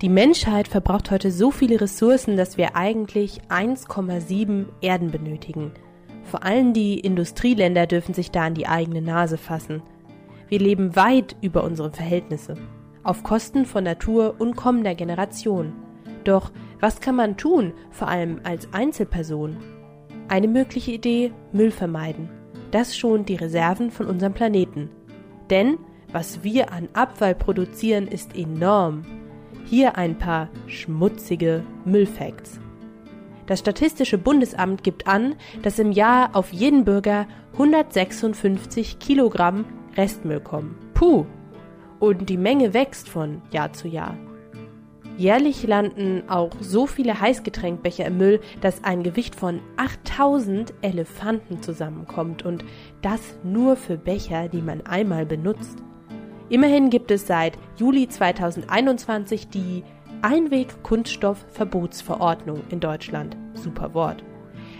Die Menschheit verbraucht heute so viele Ressourcen, dass wir eigentlich 1,7 Erden benötigen. Vor allem die Industrieländer dürfen sich da an die eigene Nase fassen. Wir leben weit über unsere Verhältnisse, auf Kosten von Natur und kommender Generation. Doch was kann man tun, vor allem als Einzelperson? Eine mögliche Idee, Müll vermeiden. Das schont die Reserven von unserem Planeten. Denn was wir an Abfall produzieren, ist enorm. Hier ein paar schmutzige Müllfacts. Das Statistische Bundesamt gibt an, dass im Jahr auf jeden Bürger 156 Kilogramm Restmüll kommen. Puh! Und die Menge wächst von Jahr zu Jahr. Jährlich landen auch so viele Heißgetränkbecher im Müll, dass ein Gewicht von 8000 Elefanten zusammenkommt und das nur für Becher, die man einmal benutzt. Immerhin gibt es seit Juli 2021 die Einweg-Kunststoff-Verbotsverordnung in Deutschland. Super Wort.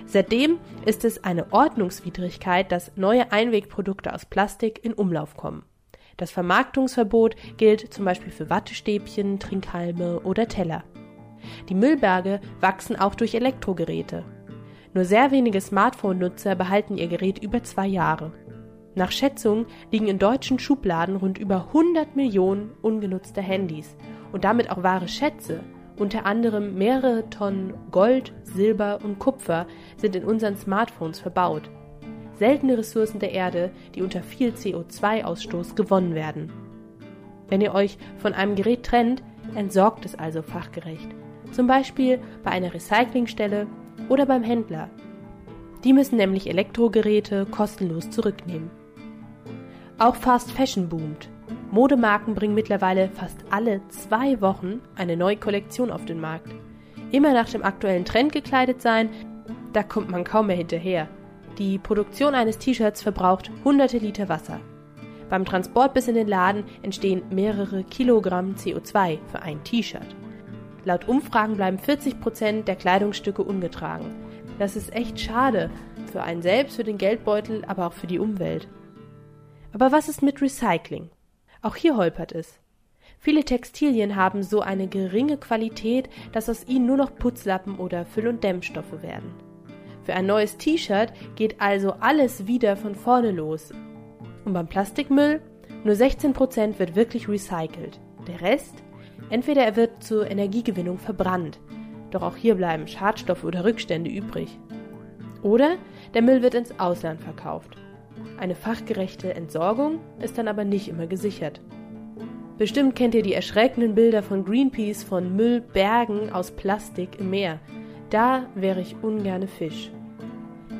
Seitdem ist es eine Ordnungswidrigkeit, dass neue Einwegprodukte aus Plastik in Umlauf kommen. Das Vermarktungsverbot gilt zum Beispiel für Wattestäbchen, Trinkhalme oder Teller. Die Müllberge wachsen auch durch Elektrogeräte. Nur sehr wenige Smartphone-Nutzer behalten ihr Gerät über zwei Jahre. Nach Schätzungen liegen in deutschen Schubladen rund über 100 Millionen ungenutzte Handys und damit auch wahre Schätze. Unter anderem mehrere Tonnen Gold, Silber und Kupfer sind in unseren Smartphones verbaut. Seltene Ressourcen der Erde, die unter viel CO2-Ausstoß gewonnen werden. Wenn ihr euch von einem Gerät trennt, entsorgt es also fachgerecht. Zum Beispiel bei einer Recyclingstelle oder beim Händler. Die müssen nämlich Elektrogeräte kostenlos zurücknehmen. Auch Fast Fashion boomt. Modemarken bringen mittlerweile fast alle zwei Wochen eine neue Kollektion auf den Markt. Immer nach dem aktuellen Trend gekleidet sein, da kommt man kaum mehr hinterher. Die Produktion eines T-Shirts verbraucht hunderte Liter Wasser. Beim Transport bis in den Laden entstehen mehrere Kilogramm CO2 für ein T-Shirt. Laut Umfragen bleiben 40 Prozent der Kleidungsstücke ungetragen. Das ist echt schade. Für einen selbst, für den Geldbeutel, aber auch für die Umwelt. Aber was ist mit Recycling? Auch hier holpert es. Viele Textilien haben so eine geringe Qualität, dass aus ihnen nur noch Putzlappen oder Füll- und Dämmstoffe werden. Für ein neues T-Shirt geht also alles wieder von vorne los. Und beim Plastikmüll? Nur 16% wird wirklich recycelt. Der Rest? Entweder er wird zur Energiegewinnung verbrannt, doch auch hier bleiben Schadstoffe oder Rückstände übrig. Oder der Müll wird ins Ausland verkauft eine fachgerechte Entsorgung ist dann aber nicht immer gesichert. Bestimmt kennt ihr die erschreckenden Bilder von Greenpeace von Müllbergen aus Plastik im Meer. Da wäre ich ungerne Fisch.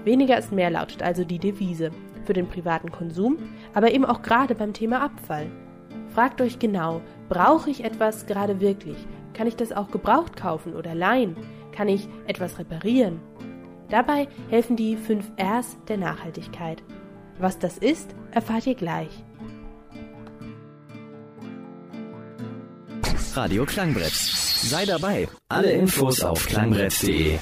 Weniger ist mehr lautet also die Devise für den privaten Konsum, aber eben auch gerade beim Thema Abfall. Fragt euch genau, brauche ich etwas gerade wirklich? Kann ich das auch gebraucht kaufen oder leihen? Kann ich etwas reparieren? Dabei helfen die 5 Rs der Nachhaltigkeit. Was das ist, erfahrt ihr gleich. Radio Klangbrett. Sei dabei. Alle Infos auf klangbrett.de.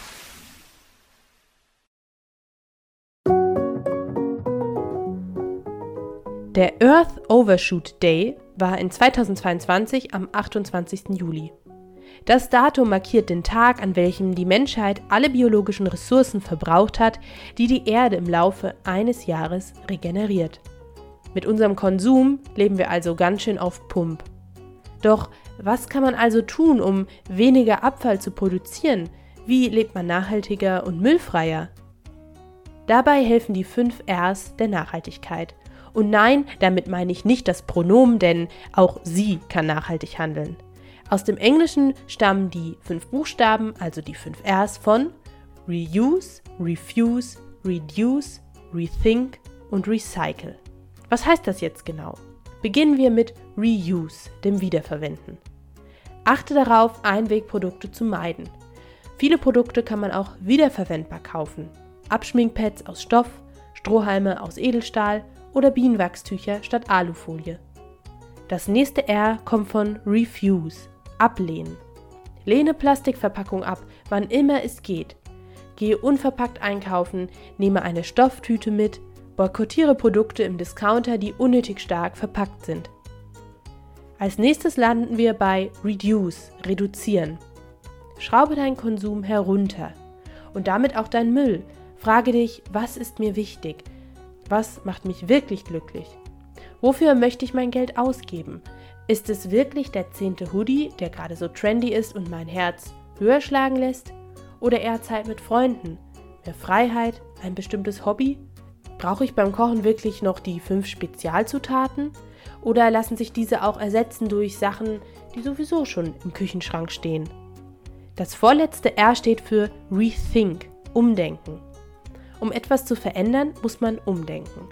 Der Earth Overshoot Day war in 2022 am 28. Juli. Das Datum markiert den Tag, an welchem die Menschheit alle biologischen Ressourcen verbraucht hat, die die Erde im Laufe eines Jahres regeneriert. Mit unserem Konsum leben wir also ganz schön auf Pump. Doch was kann man also tun, um weniger Abfall zu produzieren? Wie lebt man nachhaltiger und müllfreier? Dabei helfen die 5 Rs der Nachhaltigkeit. Und nein, damit meine ich nicht das Pronomen, denn auch sie kann nachhaltig handeln. Aus dem Englischen stammen die fünf Buchstaben, also die fünf Rs von Reuse, Refuse, Reduce, Rethink und Recycle. Was heißt das jetzt genau? Beginnen wir mit Reuse, dem Wiederverwenden. Achte darauf, Einwegprodukte zu meiden. Viele Produkte kann man auch wiederverwendbar kaufen. Abschminkpads aus Stoff, Strohhalme aus Edelstahl oder Bienenwachstücher statt Alufolie. Das nächste R kommt von Refuse, ablehnen. Lehne Plastikverpackung ab, wann immer es geht. Gehe unverpackt einkaufen, nehme eine Stofftüte mit, boykottiere Produkte im Discounter, die unnötig stark verpackt sind. Als nächstes landen wir bei Reduce, reduzieren. Schraube deinen Konsum herunter und damit auch deinen Müll. Frage dich, was ist mir wichtig? Was macht mich wirklich glücklich? Wofür möchte ich mein Geld ausgeben? Ist es wirklich der zehnte Hoodie, der gerade so trendy ist und mein Herz höher schlagen lässt? Oder eher Zeit mit Freunden? Mehr Freiheit? Ein bestimmtes Hobby? Brauche ich beim Kochen wirklich noch die fünf Spezialzutaten? Oder lassen sich diese auch ersetzen durch Sachen, die sowieso schon im Küchenschrank stehen? Das vorletzte R steht für Rethink, Umdenken. Um etwas zu verändern, muss man umdenken.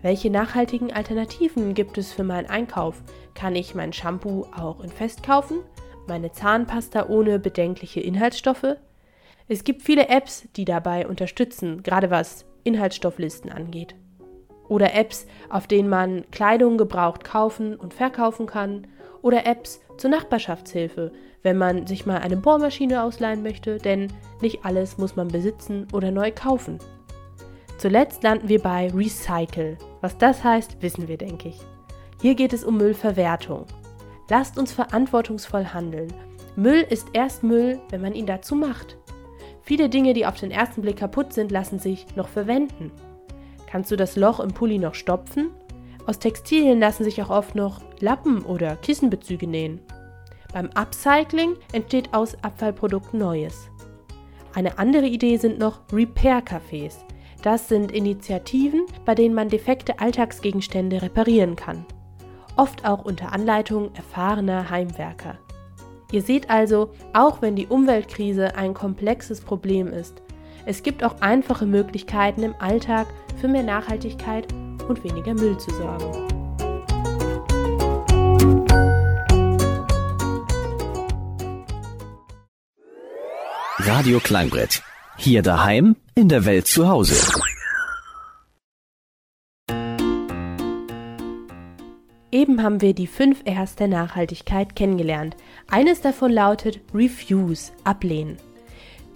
Welche nachhaltigen Alternativen gibt es für meinen Einkauf? Kann ich mein Shampoo auch in Fest kaufen? Meine Zahnpasta ohne bedenkliche Inhaltsstoffe? Es gibt viele Apps, die dabei unterstützen, gerade was Inhaltsstofflisten angeht. Oder Apps, auf denen man Kleidung gebraucht kaufen und verkaufen kann. Oder Apps zur Nachbarschaftshilfe, wenn man sich mal eine Bohrmaschine ausleihen möchte, denn nicht alles muss man besitzen oder neu kaufen. Zuletzt landen wir bei Recycle. Was das heißt, wissen wir, denke ich. Hier geht es um Müllverwertung. Lasst uns verantwortungsvoll handeln. Müll ist erst Müll, wenn man ihn dazu macht. Viele Dinge, die auf den ersten Blick kaputt sind, lassen sich noch verwenden. Kannst du das Loch im Pulli noch stopfen? Aus Textilien lassen sich auch oft noch Lappen oder Kissenbezüge nähen. Beim Upcycling entsteht aus Abfallprodukten Neues. Eine andere Idee sind noch Repair-Cafés. Das sind Initiativen, bei denen man defekte Alltagsgegenstände reparieren kann. Oft auch unter Anleitung erfahrener Heimwerker. Ihr seht also, auch wenn die Umweltkrise ein komplexes Problem ist, es gibt auch einfache Möglichkeiten im Alltag für mehr Nachhaltigkeit und weniger Müll zu sorgen. Radio Kleinbrett. Hier daheim, in der Welt zu Hause. Eben haben wir die fünf Rs der Nachhaltigkeit kennengelernt. Eines davon lautet Refuse, ablehnen.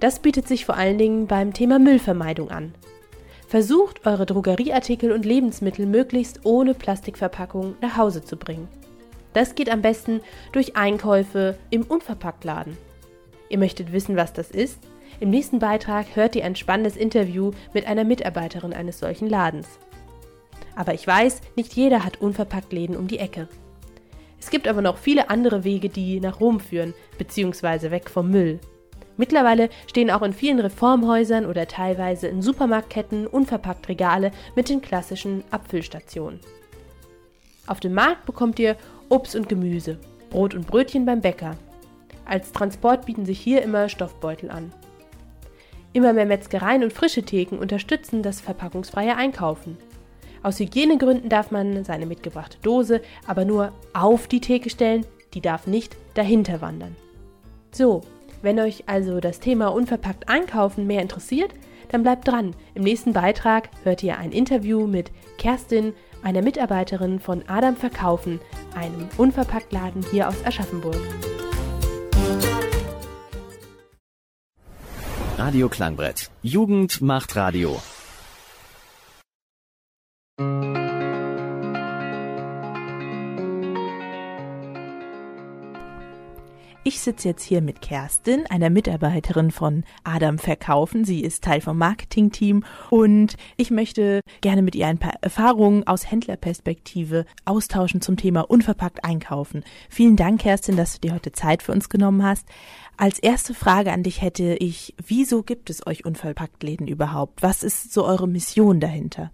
Das bietet sich vor allen Dingen beim Thema Müllvermeidung an. Versucht, eure Drogerieartikel und Lebensmittel möglichst ohne Plastikverpackung nach Hause zu bringen. Das geht am besten durch Einkäufe im Unverpacktladen. Ihr möchtet wissen, was das ist? Im nächsten Beitrag hört ihr ein spannendes Interview mit einer Mitarbeiterin eines solchen Ladens. Aber ich weiß, nicht jeder hat Unverpacktläden um die Ecke. Es gibt aber noch viele andere Wege, die nach Rom führen, beziehungsweise weg vom Müll. Mittlerweile stehen auch in vielen Reformhäusern oder teilweise in Supermarktketten unverpackt Regale mit den klassischen Abfüllstationen. Auf dem Markt bekommt ihr Obst und Gemüse, Brot und Brötchen beim Bäcker, als Transport bieten sich hier immer Stoffbeutel an. Immer mehr Metzgereien und frische Theken unterstützen das verpackungsfreie Einkaufen. Aus Hygienegründen darf man seine mitgebrachte Dose aber nur auf die Theke stellen, die darf nicht dahinter wandern. So, wenn euch also das Thema unverpackt einkaufen mehr interessiert, dann bleibt dran. Im nächsten Beitrag hört ihr ein Interview mit Kerstin, einer Mitarbeiterin von Adam Verkaufen, einem Unverpacktladen hier aus Aschaffenburg. Radio Klangbrett. Jugend macht Radio. Ich sitze jetzt hier mit Kerstin, einer Mitarbeiterin von Adam Verkaufen. Sie ist Teil vom Marketingteam und ich möchte gerne mit ihr ein paar Erfahrungen aus Händlerperspektive austauschen zum Thema unverpackt einkaufen. Vielen Dank, Kerstin, dass du dir heute Zeit für uns genommen hast. Als erste Frage an dich hätte ich, wieso gibt es euch Unverpacktläden überhaupt? Was ist so eure Mission dahinter?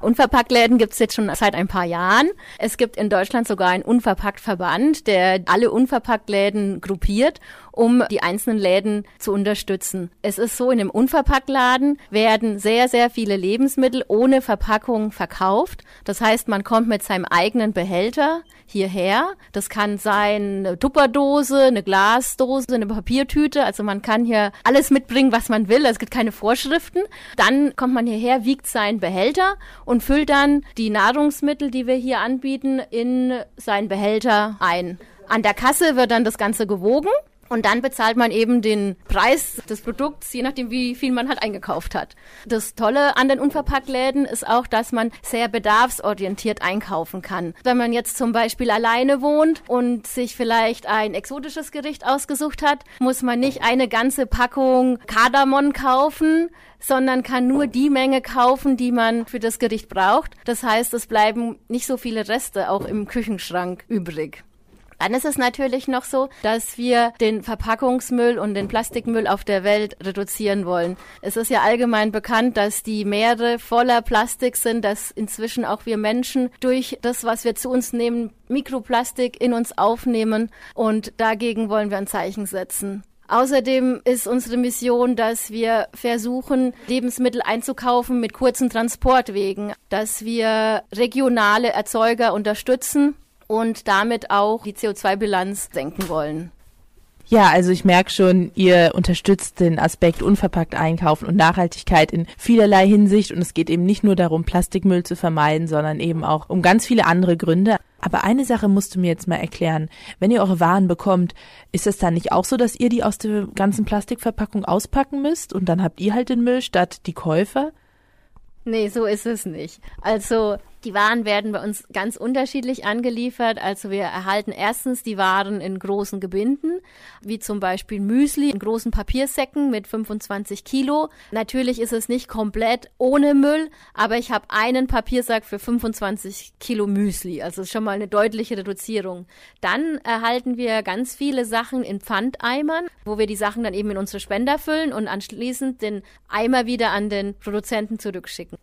Unverpacktläden gibt es jetzt schon seit ein paar Jahren. Es gibt in Deutschland sogar einen Unverpacktverband, der alle Unverpacktläden gruppiert um die einzelnen Läden zu unterstützen. Es ist so, in einem Unverpacktladen werden sehr, sehr viele Lebensmittel ohne Verpackung verkauft. Das heißt, man kommt mit seinem eigenen Behälter hierher. Das kann sein eine Tupperdose, eine Glasdose, eine Papiertüte. Also man kann hier alles mitbringen, was man will. Es gibt keine Vorschriften. Dann kommt man hierher, wiegt seinen Behälter und füllt dann die Nahrungsmittel, die wir hier anbieten, in seinen Behälter ein. An der Kasse wird dann das Ganze gewogen Und dann bezahlt man eben den Preis des Produkts, je nachdem, wie viel man halt eingekauft hat. Das Tolle an den Unverpacktläden ist auch, dass man sehr bedarfsorientiert einkaufen kann. Wenn man jetzt zum Beispiel alleine wohnt und sich vielleicht ein exotisches Gericht ausgesucht hat, muss man nicht eine ganze Packung Kardamom kaufen, sondern kann nur die Menge kaufen, die man für das Gericht braucht. Das heißt, es bleiben nicht so viele Reste auch im Küchenschrank übrig. Dann ist es natürlich noch so, dass wir den Verpackungsmüll und den Plastikmüll auf der Welt reduzieren wollen. Es ist ja allgemein bekannt, dass die Meere voller Plastik sind, dass inzwischen auch wir Menschen durch das, was wir zu uns nehmen, Mikroplastik in uns aufnehmen und dagegen wollen wir ein Zeichen setzen. Außerdem ist unsere Mission, dass wir versuchen, Lebensmittel einzukaufen mit kurzen Transportwegen, dass wir regionale Erzeuger unterstützen und damit auch die CO2-Bilanz senken wollen. Ja, also ich merke schon, ihr unterstützt den Aspekt unverpackt einkaufen und Nachhaltigkeit in vielerlei Hinsicht und es geht eben nicht nur darum, Plastikmüll zu vermeiden, sondern eben auch um ganz viele andere Gründe. Aber eine Sache musst du mir jetzt mal erklären. Wenn ihr eure Waren bekommt, ist es dann nicht auch so, dass ihr die aus der ganzen Plastikverpackung auspacken müsst und dann habt ihr halt den Müll statt die Käufer? Nee, so ist es nicht. Also die Waren werden bei uns ganz unterschiedlich angeliefert. Also wir erhalten erstens die Waren in großen Gebinden, wie zum Beispiel Müsli in großen Papiersäcken mit 25 Kilo. Natürlich ist es nicht komplett ohne Müll, aber ich habe einen Papiersack für 25 Kilo Müsli. Also ist schon mal eine deutliche Reduzierung. Dann erhalten wir ganz viele Sachen in Pfandeimern, wo wir die Sachen dann eben in unsere Spender füllen und anschließend den Eimer wieder an den Produzenten zurückschicken.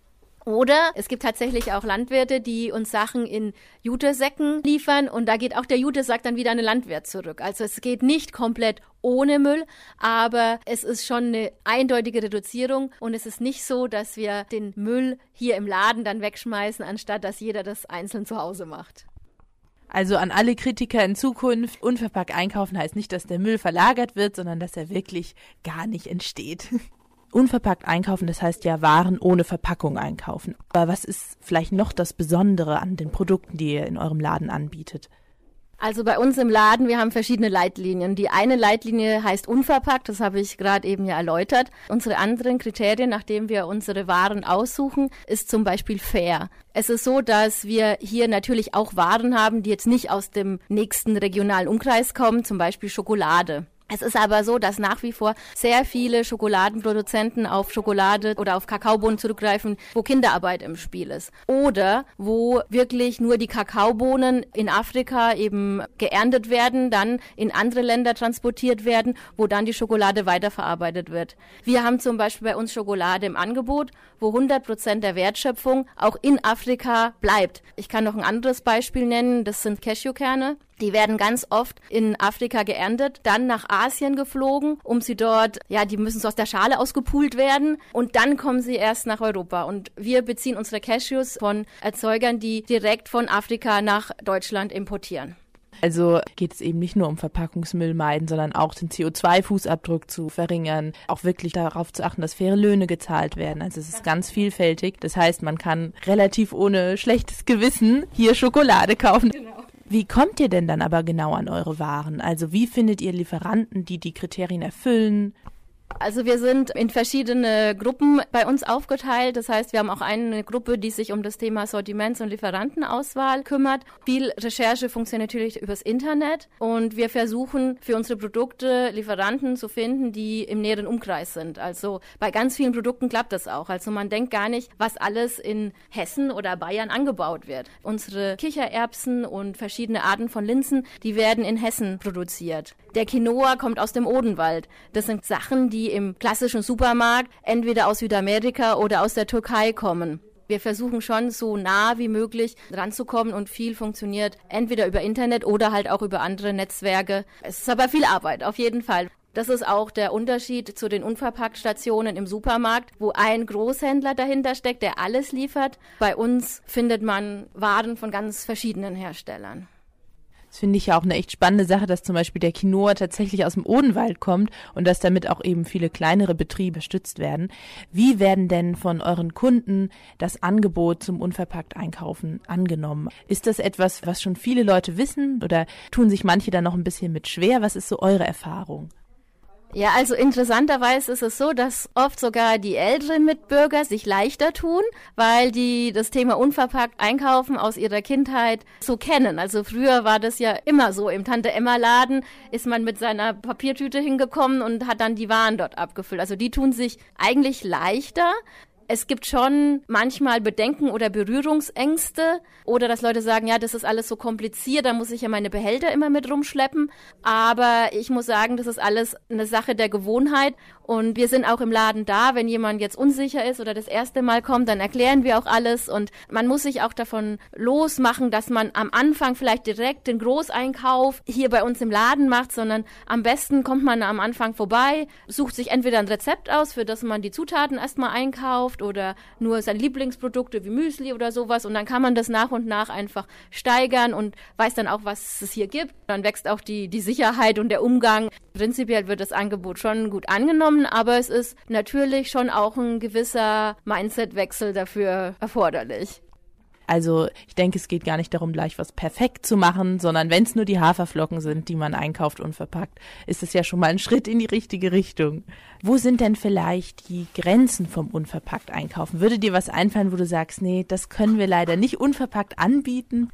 Oder es gibt tatsächlich auch Landwirte, die uns Sachen in Jutesäcken liefern und da geht auch der Jutesack dann wieder an den Landwirt zurück. Also es geht nicht komplett ohne Müll, aber es ist schon eine eindeutige Reduzierung und es ist nicht so, dass wir den Müll hier im Laden dann wegschmeißen, anstatt dass jeder das einzeln zu Hause macht. Also an alle Kritiker in Zukunft, unverpackt einkaufen heißt nicht, dass der Müll verlagert wird, sondern dass er wirklich gar nicht entsteht. unverpackt einkaufen, das heißt ja Waren ohne Verpackung einkaufen. Aber was ist vielleicht noch das Besondere an den Produkten, die ihr in eurem Laden anbietet? Also bei uns im Laden, wir haben verschiedene Leitlinien. Die eine Leitlinie heißt unverpackt, das habe ich gerade eben ja erläutert. Unsere anderen Kriterien, nachdem wir unsere Waren aussuchen, ist zum Beispiel fair. Es ist so, dass wir hier natürlich auch Waren haben, die jetzt nicht aus dem nächsten regionalen Umkreis kommen, zum Beispiel Schokolade. Es ist aber so, dass nach wie vor sehr viele Schokoladenproduzenten auf Schokolade oder auf Kakaobohnen zurückgreifen, wo Kinderarbeit im Spiel ist. Oder wo wirklich nur die Kakaobohnen in Afrika eben geerntet werden, dann in andere Länder transportiert werden, wo dann die Schokolade weiterverarbeitet wird. Wir haben zum Beispiel bei uns Schokolade im Angebot, wo 100 Prozent der Wertschöpfung auch in Afrika bleibt. Ich kann noch ein anderes Beispiel nennen, das sind Cashewkerne. Die werden ganz oft in Afrika geerntet, dann nach Asien geflogen, um sie dort, ja, die müssen so aus der Schale ausgepult werden und dann kommen sie erst nach Europa. Und wir beziehen unsere Cashews von Erzeugern, die direkt von Afrika nach Deutschland importieren. Also geht es eben nicht nur um Verpackungsmüll meiden, sondern auch den CO2-Fußabdruck zu verringern, auch wirklich darauf zu achten, dass faire Löhne gezahlt werden. Also es ist ganz vielfältig. Das heißt, man kann relativ ohne schlechtes Gewissen hier Schokolade kaufen. Genau. Wie kommt ihr denn dann aber genau an eure Waren? Also wie findet ihr Lieferanten, die die Kriterien erfüllen? Also wir sind in verschiedene Gruppen bei uns aufgeteilt. Das heißt, wir haben auch eine Gruppe, die sich um das Thema Sortiments- und Lieferantenauswahl kümmert. Viel Recherche funktioniert natürlich übers Internet und wir versuchen für unsere Produkte Lieferanten zu finden, die im näheren Umkreis sind. Also bei ganz vielen Produkten klappt das auch. Also man denkt gar nicht, was alles in Hessen oder Bayern angebaut wird. Unsere Kichererbsen und verschiedene Arten von Linsen, die werden in Hessen produziert. Der Quinoa kommt aus dem Odenwald. Das sind Sachen, die im klassischen Supermarkt entweder aus Südamerika oder aus der Türkei kommen. Wir versuchen schon so nah wie möglich ranzukommen und viel funktioniert entweder über Internet oder halt auch über andere Netzwerke. Es ist aber viel Arbeit, auf jeden Fall. Das ist auch der Unterschied zu den Unverpacktstationen im Supermarkt, wo ein Großhändler dahinter steckt, der alles liefert. Bei uns findet man Waren von ganz verschiedenen Herstellern. Das finde ich ja auch eine echt spannende Sache, dass zum Beispiel der Quinoa tatsächlich aus dem Odenwald kommt und dass damit auch eben viele kleinere Betriebe stützt werden. Wie werden denn von euren Kunden das Angebot zum unverpackt Einkaufen angenommen? Ist das etwas, was schon viele Leute wissen oder tun sich manche da noch ein bisschen mit schwer? Was ist so eure Erfahrung? Ja, also interessanterweise ist es so, dass oft sogar die älteren Mitbürger sich leichter tun, weil die das Thema unverpackt einkaufen aus ihrer Kindheit so kennen. Also früher war das ja immer so. Im Tante Emma Laden ist man mit seiner Papiertüte hingekommen und hat dann die Waren dort abgefüllt. Also die tun sich eigentlich leichter. Es gibt schon manchmal Bedenken oder Berührungsängste oder dass Leute sagen, ja, das ist alles so kompliziert, da muss ich ja meine Behälter immer mit rumschleppen. Aber ich muss sagen, das ist alles eine Sache der Gewohnheit. Und wir sind auch im Laden da, wenn jemand jetzt unsicher ist oder das erste Mal kommt, dann erklären wir auch alles. Und man muss sich auch davon losmachen, dass man am Anfang vielleicht direkt den Großeinkauf hier bei uns im Laden macht, sondern am besten kommt man am Anfang vorbei, sucht sich entweder ein Rezept aus, für das man die Zutaten erstmal einkauft oder nur seine Lieblingsprodukte wie Müsli oder sowas und dann kann man das nach und nach einfach steigern und weiß dann auch, was es hier gibt. Dann wächst auch die, die Sicherheit und der Umgang. Prinzipiell wird das Angebot schon gut angenommen, aber es ist natürlich schon auch ein gewisser Mindset-Wechsel dafür erforderlich. Also ich denke, es geht gar nicht darum, gleich was perfekt zu machen, sondern wenn es nur die Haferflocken sind, die man einkauft und verpackt, ist es ja schon mal ein Schritt in die richtige Richtung. Wo sind denn vielleicht die Grenzen vom unverpackt einkaufen? Würde dir was einfallen, wo du sagst, nee, das können wir leider nicht unverpackt anbieten?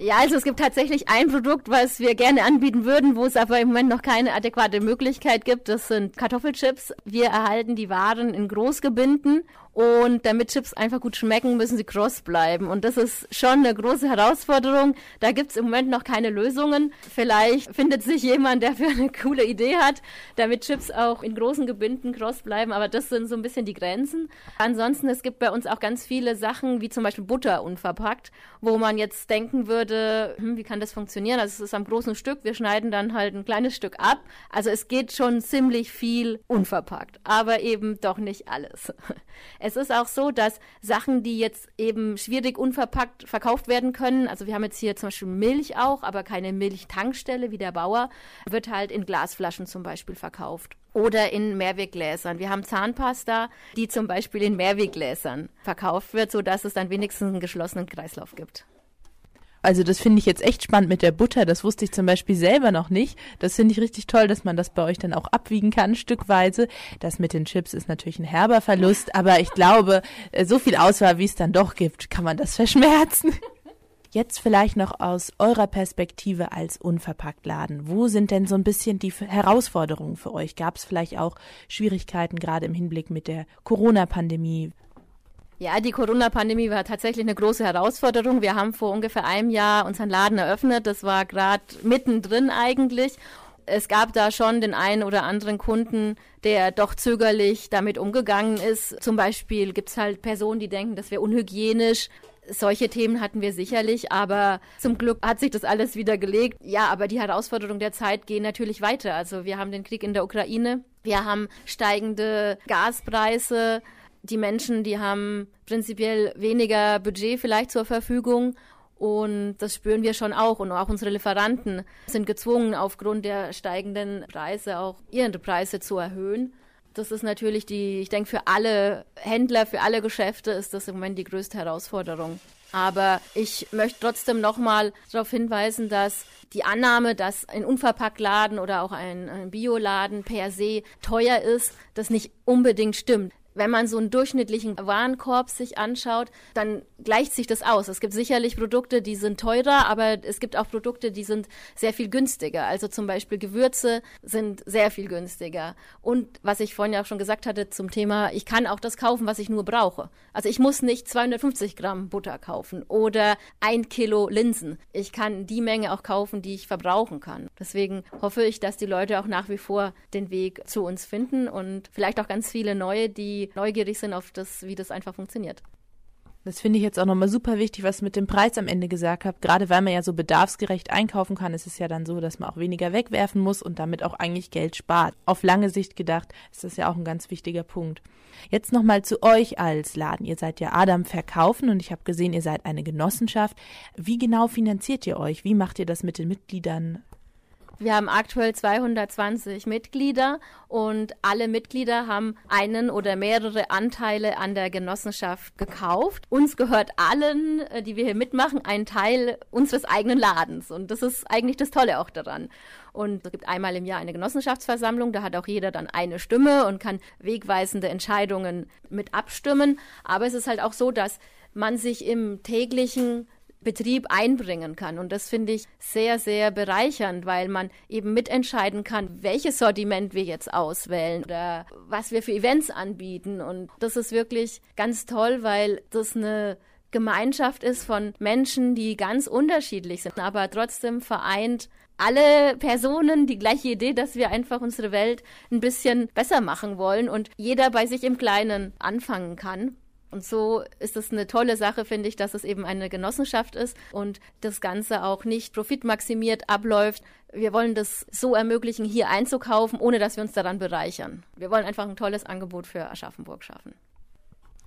Ja, also es gibt tatsächlich ein Produkt, was wir gerne anbieten würden, wo es aber im Moment noch keine adäquate Möglichkeit gibt. Das sind Kartoffelchips. Wir erhalten die Waren in Großgebinden und damit Chips einfach gut schmecken, müssen sie cross bleiben. Und das ist schon eine große Herausforderung. Da gibt's im Moment noch keine Lösungen. Vielleicht findet sich jemand, der für eine coole Idee hat, damit Chips auch in großen Gebinden cross bleiben. Aber das sind so ein bisschen die Grenzen. Ansonsten, es gibt bei uns auch ganz viele Sachen, wie zum Beispiel Butter unverpackt, wo man jetzt denken würde, hm, wie kann das funktionieren? Also es ist am großen Stück. Wir schneiden dann halt ein kleines Stück ab. Also es geht schon ziemlich viel unverpackt. Aber eben doch nicht alles. Es ist auch so, dass Sachen, die jetzt eben schwierig unverpackt verkauft werden können, also wir haben jetzt hier zum Beispiel Milch auch, aber keine Milchtankstelle wie der Bauer, wird halt in Glasflaschen zum Beispiel verkauft oder in Mehrweggläsern. Wir haben Zahnpasta, die zum Beispiel in Mehrweggläsern verkauft wird, sodass es dann wenigstens einen geschlossenen Kreislauf gibt. Also das finde ich jetzt echt spannend mit der Butter. Das wusste ich zum Beispiel selber noch nicht. Das finde ich richtig toll, dass man das bei euch dann auch abwiegen kann, stückweise. Das mit den Chips ist natürlich ein herber Verlust, aber ich glaube, äh, so viel Auswahl, wie es dann doch gibt, kann man das verschmerzen. Jetzt vielleicht noch aus eurer Perspektive als Unverpacktladen. Wo sind denn so ein bisschen die Herausforderungen für euch? Gab es vielleicht auch Schwierigkeiten gerade im Hinblick mit der Corona-Pandemie? Ja, die Corona-Pandemie war tatsächlich eine große Herausforderung. Wir haben vor ungefähr einem Jahr unseren Laden eröffnet. Das war gerade mittendrin eigentlich. Es gab da schon den einen oder anderen Kunden, der doch zögerlich damit umgegangen ist. Zum Beispiel gibt es halt Personen, die denken, das wäre unhygienisch. Solche Themen hatten wir sicherlich, aber zum Glück hat sich das alles wieder gelegt. Ja, aber die Herausforderungen der Zeit gehen natürlich weiter. Also wir haben den Krieg in der Ukraine, wir haben steigende Gaspreise, die Menschen, die haben prinzipiell weniger Budget vielleicht zur Verfügung und das spüren wir schon auch. Und auch unsere Lieferanten sind gezwungen, aufgrund der steigenden Preise auch ihre Preise zu erhöhen. Das ist natürlich die, ich denke, für alle Händler, für alle Geschäfte ist das im Moment die größte Herausforderung. Aber ich möchte trotzdem nochmal darauf hinweisen, dass die Annahme, dass ein Unverpacktladen oder auch ein, ein Bioladen per se teuer ist, das nicht unbedingt stimmt wenn man so einen durchschnittlichen Warenkorb sich anschaut, dann gleicht sich das aus. Es gibt sicherlich Produkte, die sind teurer, aber es gibt auch Produkte, die sind sehr viel günstiger. Also zum Beispiel Gewürze sind sehr viel günstiger. Und was ich vorhin ja auch schon gesagt hatte zum Thema, ich kann auch das kaufen, was ich nur brauche. Also ich muss nicht 250 Gramm Butter kaufen oder ein Kilo Linsen. Ich kann die Menge auch kaufen, die ich verbrauchen kann. Deswegen hoffe ich, dass die Leute auch nach wie vor den Weg zu uns finden und vielleicht auch ganz viele neue, die neugierig sind auf das, wie das einfach funktioniert. Das finde ich jetzt auch nochmal super wichtig, was mit dem Preis am Ende gesagt habt. Gerade weil man ja so bedarfsgerecht einkaufen kann, ist es ja dann so, dass man auch weniger wegwerfen muss und damit auch eigentlich Geld spart. Auf lange Sicht gedacht ist das ja auch ein ganz wichtiger Punkt. Jetzt nochmal zu euch als Laden. Ihr seid ja Adam Verkaufen und ich habe gesehen, ihr seid eine Genossenschaft. Wie genau finanziert ihr euch? Wie macht ihr das mit den Mitgliedern? Wir haben aktuell 220 Mitglieder und alle Mitglieder haben einen oder mehrere Anteile an der Genossenschaft gekauft. Uns gehört allen, äh, die wir hier mitmachen, ein Teil unseres eigenen Ladens. Und das ist eigentlich das Tolle auch daran. Und es gibt einmal im Jahr eine Genossenschaftsversammlung, da hat auch jeder dann eine Stimme und kann wegweisende Entscheidungen mit abstimmen. Aber es ist halt auch so, dass man sich im täglichen Betrieb einbringen kann. Und das finde ich sehr, sehr bereichernd, weil man eben mitentscheiden kann, welches Sortiment wir jetzt auswählen oder was wir für Events anbieten. Und das ist wirklich ganz toll, weil das eine Gemeinschaft ist von Menschen, die ganz unterschiedlich sind, aber trotzdem vereint alle Personen die gleiche Idee, dass wir einfach unsere Welt ein bisschen besser machen wollen und jeder bei sich im Kleinen anfangen kann. Und so ist es eine tolle Sache, finde ich, dass es eben eine Genossenschaft ist und das Ganze auch nicht profitmaximiert abläuft. Wir wollen das so ermöglichen, hier einzukaufen, ohne dass wir uns daran bereichern. Wir wollen einfach ein tolles Angebot für Aschaffenburg schaffen.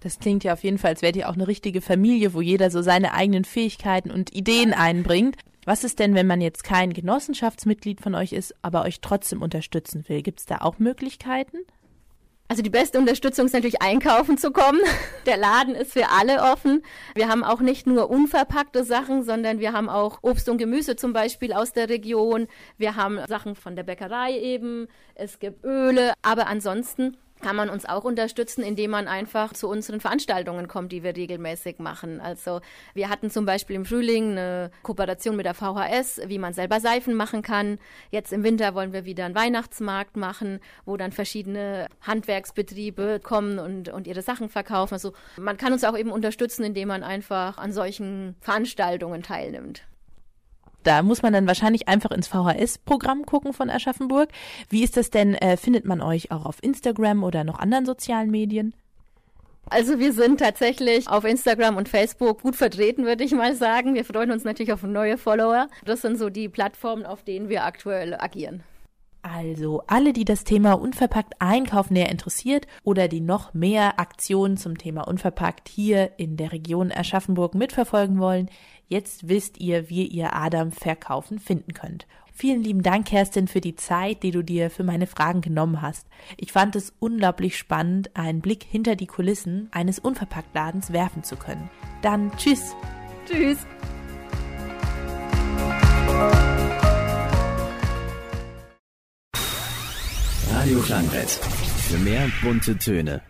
Das klingt ja auf jeden Fall, als wärt ihr auch eine richtige Familie, wo jeder so seine eigenen Fähigkeiten und Ideen einbringt. Was ist denn, wenn man jetzt kein Genossenschaftsmitglied von euch ist, aber euch trotzdem unterstützen will? Gibt es da auch Möglichkeiten? Also die beste Unterstützung ist natürlich einkaufen zu kommen. Der Laden ist für alle offen. Wir haben auch nicht nur unverpackte Sachen, sondern wir haben auch Obst und Gemüse zum Beispiel aus der Region. Wir haben Sachen von der Bäckerei eben. Es gibt Öle. Aber ansonsten kann man uns auch unterstützen, indem man einfach zu unseren Veranstaltungen kommt, die wir regelmäßig machen. Also wir hatten zum Beispiel im Frühling eine Kooperation mit der VHS, wie man selber Seifen machen kann. Jetzt im Winter wollen wir wieder einen Weihnachtsmarkt machen, wo dann verschiedene Handwerksbetriebe kommen und, und ihre Sachen verkaufen. Also man kann uns auch eben unterstützen, indem man einfach an solchen Veranstaltungen teilnimmt. Da muss man dann wahrscheinlich einfach ins VHS-Programm gucken von Aschaffenburg. Wie ist das denn? Äh, findet man euch auch auf Instagram oder noch anderen sozialen Medien? Also wir sind tatsächlich auf Instagram und Facebook gut vertreten, würde ich mal sagen. Wir freuen uns natürlich auf neue Follower. Das sind so die Plattformen, auf denen wir aktuell agieren. Also alle, die das Thema unverpackt Einkaufen näher interessiert oder die noch mehr Aktionen zum Thema unverpackt hier in der Region Aschaffenburg mitverfolgen wollen, jetzt wisst ihr, wie ihr Adam verkaufen finden könnt. Vielen lieben Dank, Kerstin, für die Zeit, die du dir für meine Fragen genommen hast. Ich fand es unglaublich spannend, einen Blick hinter die Kulissen eines Unverpacktladens werfen zu können. Dann tschüss. Tschüss. Radio Klangbrett. Für mehr bunte Töne.